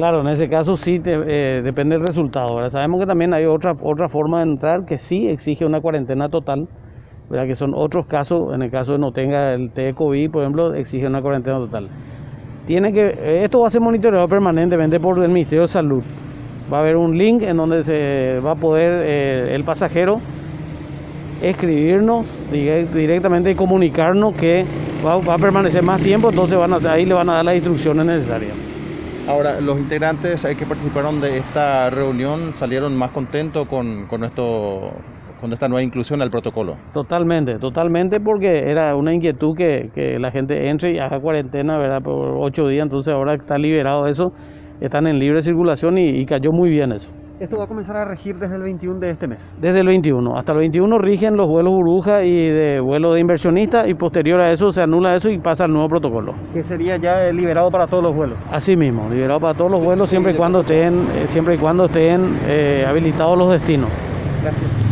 Claro, en ese caso sí eh, depende del resultado. Sabemos que también hay otra, otra forma de entrar que sí exige una cuarentena total, ¿verdad? que son otros casos, en el caso de no tenga el T de COVID, por ejemplo, exige una cuarentena total. Tiene que, esto va a ser monitoreado permanentemente por el Ministerio de Salud. Va a haber un link en donde se va a poder eh, el pasajero escribirnos dire- directamente y comunicarnos que va, a permanecer más tiempo, entonces ahí le van a dar las instrucciones necesarias. Ahora, los integrantes eh, que participaron de esta reunión salieron más contentos con, con esto, con esta nueva inclusión al protocolo. Totalmente, totalmente porque era una inquietud que, que la gente entre y haga cuarentena, ¿verdad? Por ocho días, entonces ahora está liberado eso, están en libre circulación y, y cayó muy bien eso. Esto va a comenzar a regir desde el 21 de este mes. Desde el 21, hasta el 21 rigen los vuelos burbuja y de vuelo de inversionista y posterior a eso se anula eso y pasa al nuevo protocolo. Que sería ya eh, liberado para todos los vuelos. Así mismo, liberado para todos los Sí, vuelos sí, siempre y cuando estén, eh, siempre y cuando estén eh, habilitados los destinos. Gracias.